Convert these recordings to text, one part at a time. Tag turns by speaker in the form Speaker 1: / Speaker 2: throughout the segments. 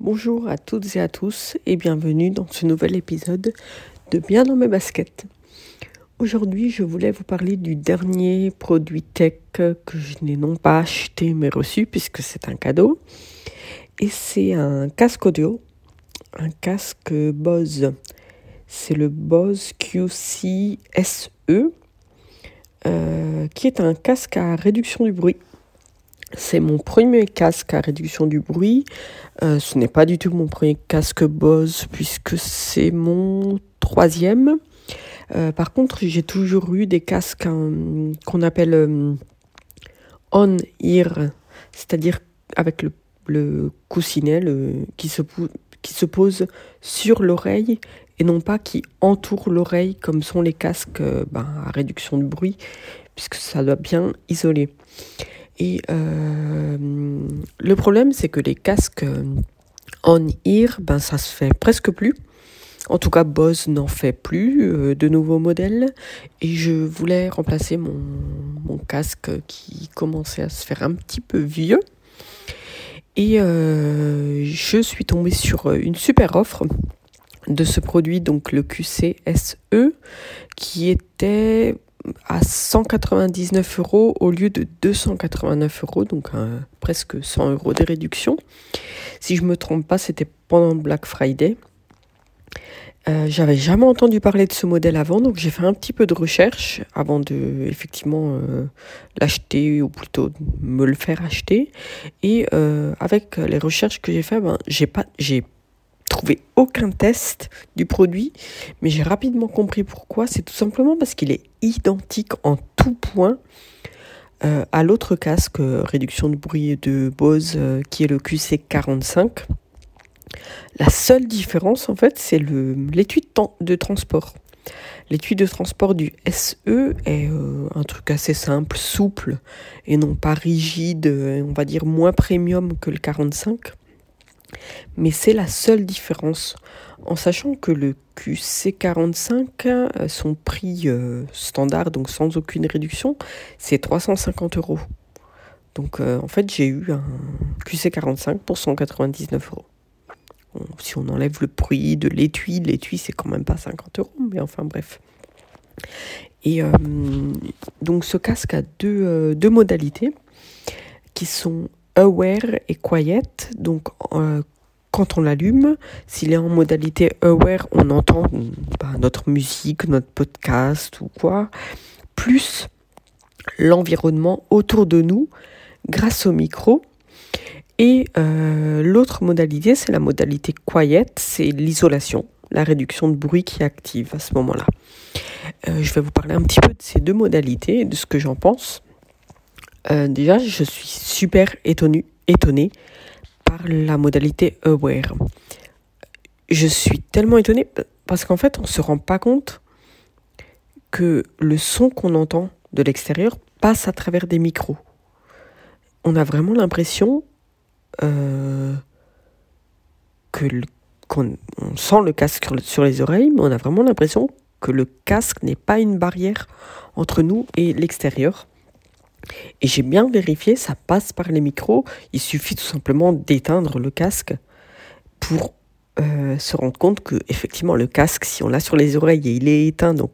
Speaker 1: Bonjour à toutes et à tous et bienvenue dans ce nouvel épisode de Bien dans mes baskets. Aujourd'hui, je voulais vous parler du dernier produit tech que je n'ai non pas acheté mais reçu puisque c'est un cadeau. Et c'est un casque audio, un casque Bose. C'est le Bose QC SE euh, qui est un casque à réduction du bruit. C'est mon premier casque à réduction du bruit. Euh, ce n'est pas du tout mon premier casque Bose puisque c'est mon troisième. Euh, par contre, j'ai toujours eu des casques hein, qu'on appelle on-ear, c'est-à-dire avec le, coussinet qui, se, qui se pose sur l'oreille et non pas qui entoure l'oreille comme sont les casques euh, ben, à réduction de bruit, puisque ça doit bien isoler. Et euh, le problème, c'est que les casques on-ear, ben, ça se fait presque plus. En tout cas, Bose n'en fait plus euh, de nouveaux modèles. Et je voulais remplacer mon, casque qui commençait à se faire un petit peu vieux. Et je suis tombée sur une super offre de ce produit, donc le QCSE, qui était à 199 euros au lieu de 289 euros, donc presque 100 euros de réduction. Si je me trompe pas, c'était pendant Black Friday. Euh, j'avais jamais entendu parler de ce modèle avant, donc j'ai fait un petit peu de recherche avant de effectivement euh, l'acheter ou plutôt me le faire acheter. Et euh, avec les recherches que j'ai fait, ben, j'ai pas j'ai trouvé aucun test du produit, mais j'ai rapidement compris pourquoi. C'est tout simplement parce qu'il est identique en tout point euh, à l'autre casque euh, réduction de bruit de Bose euh, qui est le QC45. La seule différence en fait c'est l'étui de, de, transport. L'étui de transport du SE est un truc assez simple, souple et non pas rigide, on va dire moins premium que le 45. Mais c'est la seule différence. En sachant que le QC45, euh, son prix euh, standard, donc sans aucune réduction, c'est 350 euros. Donc euh, en fait, j'ai eu un QC45 pour 199 euros. si on enlève le prix de l'étui, l'étui c'est quand même pas 50 euros, mais enfin bref. Et donc ce casque a deux, deux modalités qui sont Aware et Quiet. Donc, euh, quand on l'allume, s'il est en modalité Aware, on entend bah, notre musique, notre podcast ou quoi, plus l'environnement autour de nous grâce au micro. Et euh, l'autre modalité, c'est la modalité Quiet, c'est l'isolation, la réduction de bruit qui active à ce moment-là. Euh, je vais vous parler un petit peu de ces deux modalités et de ce que j'en pense. Euh, déjà, je suis super étonné, étonné par la modalité Aware. Je suis tellement étonné parce qu'en fait, on ne se rend pas compte que le son qu'on entend de l'extérieur passe à travers des micros. On a vraiment l'impression euh, que qu'on on sent le casque sur les oreilles, mais on a vraiment l'impression que le casque n'est pas une barrière entre nous et l'extérieur. Et j'ai bien vérifié, ça passe par les micros. Il suffit tout simplement d'éteindre le casque pour euh, se rendre compte que effectivement le casque, si on l'a sur les oreilles et il est éteint, donc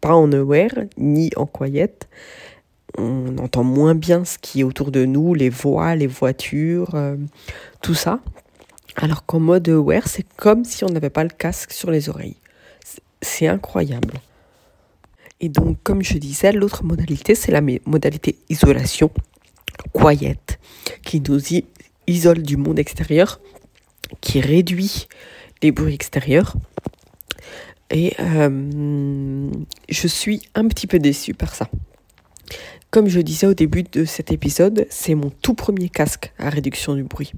Speaker 1: pas en aware ni en quiet, on entend moins bien ce qui est autour de nous, les voix, les voitures, euh, tout ça. Alors qu'en mode aware, c'est comme si on n'avait pas le casque sur les oreilles. C'est incroyable. Et donc, comme je disais, l'autre modalité, c'est la modalité isolation, quiet, qui nous isole du monde extérieur, qui réduit les bruits extérieurs. Et euh, je suis un petit peu déçue par ça. Comme je disais au début de cet épisode, c'est mon tout premier casque à réduction du bruit.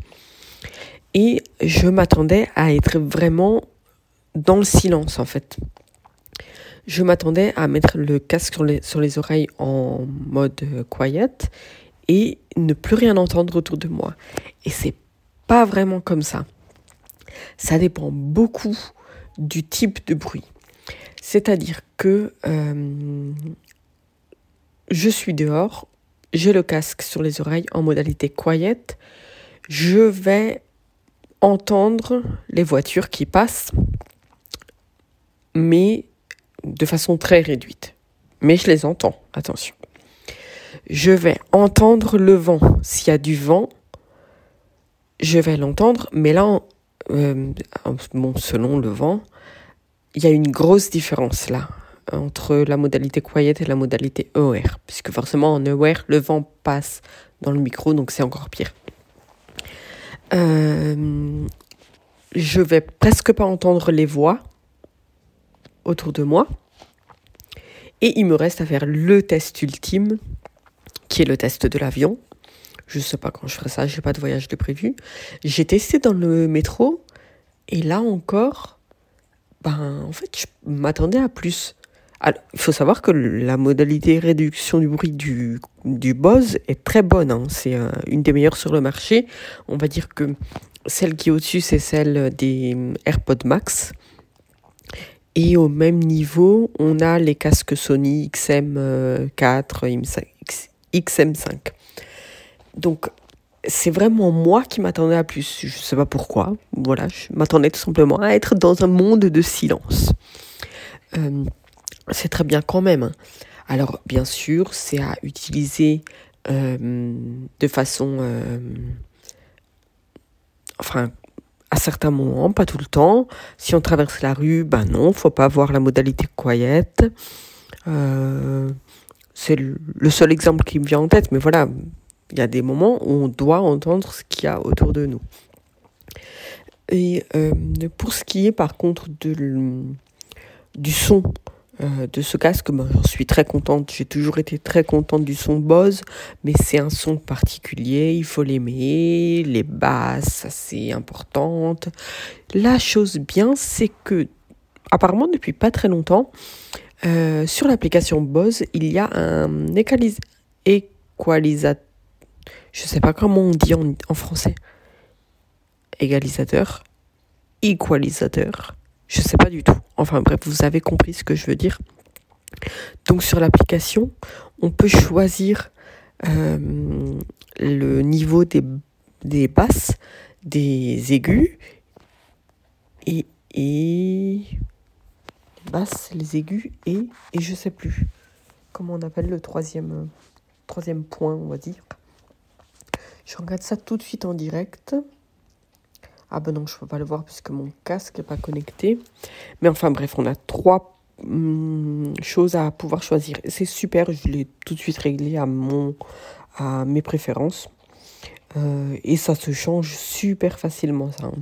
Speaker 1: Et je m'attendais à être vraiment dans le silence en fait je m'attendais à mettre le casque sur les, oreilles en mode euh, quiet et ne plus rien entendre autour de moi. Et c'est pas vraiment comme ça. Ça dépend beaucoup du type de bruit. C'est-à-dire que euh, je suis dehors, j'ai le casque sur les oreilles en modalité quiet, je vais entendre les voitures qui passent, mais de façon très réduite. Mais je les entends, attention. Je vais entendre le vent. S'il y a du vent, je vais l'entendre, mais là, euh, bon, selon le vent, il y a une grosse différence là entre la modalité quiet et la modalité OR, puisque forcément en OR, le vent passe dans le micro, donc c'est encore pire. Euh, je vais presque pas entendre les voix autour de moi. Et il me reste à faire le test ultime, qui est le test de l'avion. Je sais pas quand je ferai ça, j'ai pas de voyage de prévu. J'ai testé dans le métro, et là encore, ben, en fait, je m'attendais à plus. il faut savoir que la modalité réduction du bruit du, du Bose est très bonne. Hein. C'est euh, une des meilleures sur le marché. On va dire que celle qui est au-dessus, c'est celle des AirPods Max. Et au même niveau, on a les casques Sony XM4, XM5. Donc, c'est vraiment moi qui m'attendais à plus. Je ne sais pas pourquoi. Voilà, je m'attendais tout simplement à être dans un monde de silence. Euh, c'est très bien quand même. Hein. Alors, bien sûr, c'est à utiliser euh, de façon... Euh, enfin, certains moments, pas tout le temps. Si on traverse la rue, ben non, faut pas avoir la modalité quiet. Euh, c'est le seul exemple qui me vient en tête, mais voilà, il y a des moments où on doit entendre ce qu'il y a autour de nous. Et euh, pour ce qui est par contre de, du son, euh, de ce casque, ben, j'en suis très contente. J'ai toujours été très contente du son Bose, mais c'est un son particulier, il faut l'aimer. Les basses, c'est importante. La chose bien, c'est que, apparemment, depuis pas très longtemps, euh, sur l'application Bose, il y a un équalisateur. Je sais pas comment on dit en, en français. Égalisateur. Équalisateur je sais pas du tout. Enfin bref, vous avez compris ce que je veux dire. Donc sur l'application, on peut choisir euh, le niveau des, des basses, des aigus et, et basses, les aigus et et je sais plus comment on appelle le troisième troisième point, on va dire. Je regarde ça tout de suite en direct. Ah ben non, je peux pas le voir puisque mon casque n'est pas connecté. Mais enfin bref, on a trois hum, choses à pouvoir choisir. C'est super, je l'ai tout de suite réglé à, mon, à mes préférences. Euh, et ça se change super facilement ça. Hein.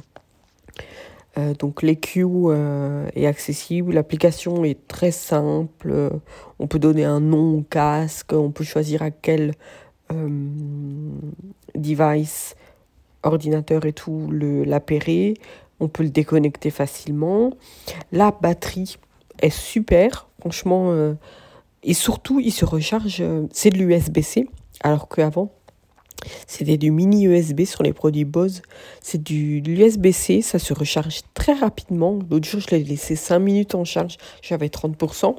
Speaker 1: Euh, donc l'EQ euh, est accessible, l'application est très simple, on peut donner un nom au casque, on peut choisir à quel device ordinateur et tout le l'appairer. On peut le déconnecter facilement. La batterie est super, franchement. Euh, et surtout, il se recharge. Euh, c'est de l'USB-C, alors qu'avant, c'était du mini USB sur les produits Bose. C'est du l'USB-C, ça se recharge très rapidement. L'autre jour, je l'ai laissé 5 minutes en charge, j'avais 30%.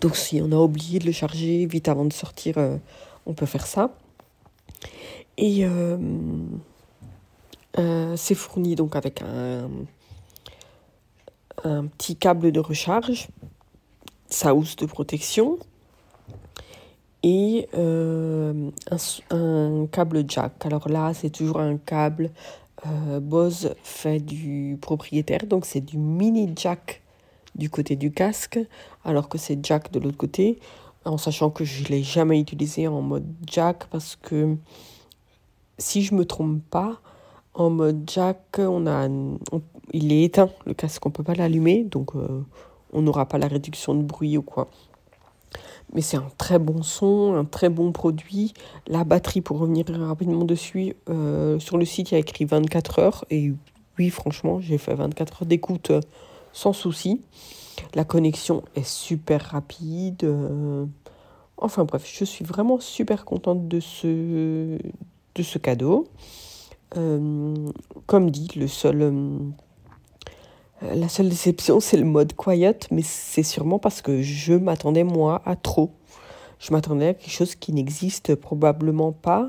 Speaker 1: Donc si on a oublié de le charger vite avant de sortir, euh, on peut faire ça. Et c'est fourni donc avec un, un petit câble de recharge, sa housse de protection et euh, un, câble jack. Alors là, c'est toujours un câble euh, Bose fait du propriétaire, donc c'est du mini jack du côté du casque, alors que c'est jack de l'autre côté, en sachant que je ne l'ai jamais utilisé en mode jack parce que si je me trompe pas, en mode jack, on a, il est éteint, le casque, on peut pas l'allumer, donc euh, on n'aura pas la réduction de bruit ou quoi. Mais c'est un très bon son, un très bon produit. La batterie, pour revenir rapidement dessus, euh, sur le site, il y a écrit 24 heures. Et oui, franchement, j'ai fait 24 heures d'écoute euh, sans souci. La connexion est super rapide. enfin bref, je suis vraiment super contente de ce cadeau. Euh, comme dit, le seul, euh, la seule déception, c'est le mode quiet, mais c'est sûrement parce que je m'attendais, moi, à trop. Je m'attendais à quelque chose qui n'existe probablement pas.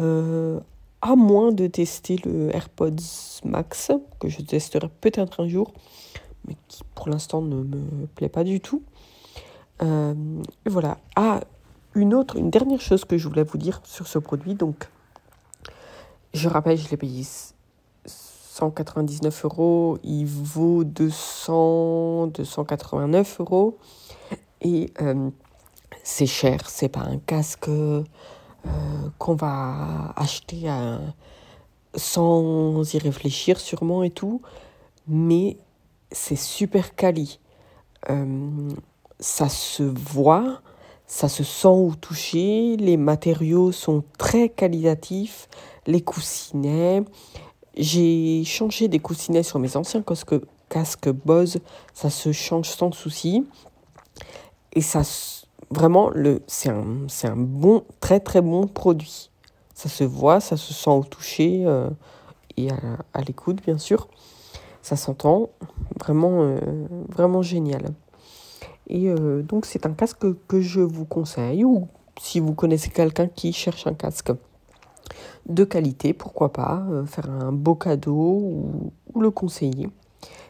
Speaker 1: Euh, à moins de tester le AirPods Max, que je testerai peut-être un jour, mais qui pour l'instant ne me plaît pas du tout. Voilà. Ah, une autre, une dernière chose que je voulais vous dire sur ce produit. Donc, je rappelle, je l'ai payé 199 euros. Il vaut 200, 289 euros. Et euh, c'est cher. C'est pas un casque euh, qu'on va acheter sans y réfléchir sûrement et tout. Mais c'est super quali. Euh, ça se voit, ça se sent au toucher, les matériaux sont très qualitatifs, les coussinets. J'ai changé des coussinets sur mes anciens casques, casques Bose, ça se change sans souci. Et ça, vraiment, c'est un, un, bon, très très bon produit. Ça se voit, ça se sent au toucher euh, et à, l'écoute, bien sûr. Ça s'entend, vraiment, euh, vraiment génial. Et euh, donc c'est un casque que je vous conseille, ou si vous connaissez quelqu'un qui cherche un casque de qualité, pourquoi pas, euh, faire un beau cadeau ou, ou, le conseiller.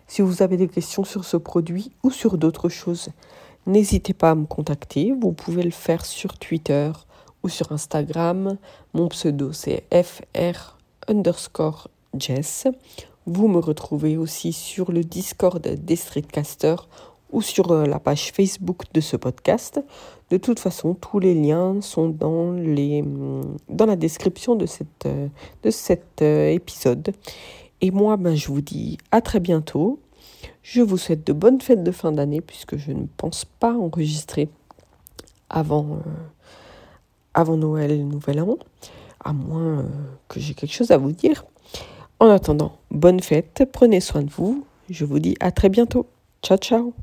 Speaker 1: Si vous avez des questions sur ce produit ou sur d'autres choses, n'hésitez pas à me contacter. Vous pouvez le faire sur Twitter ou sur Instagram. Mon pseudo c'est fr underscore Jess vous me retrouvez aussi sur le Discord des Streetcasters ou sur euh, la page Facebook de ce podcast. De toute façon, tous les liens sont dans, les, mm, dans la description de, cette, euh, de cet euh, épisode. Et moi, ben, je vous dis à très bientôt. Je vous souhaite de bonnes fêtes de fin d'année puisque je ne pense pas enregistrer avant, avant Noël Nouvel An, à moins que j'ai quelque chose à vous dire. En attendant, bonne fête, prenez soin de vous. Je vous dis à très bientôt. Ciao ciao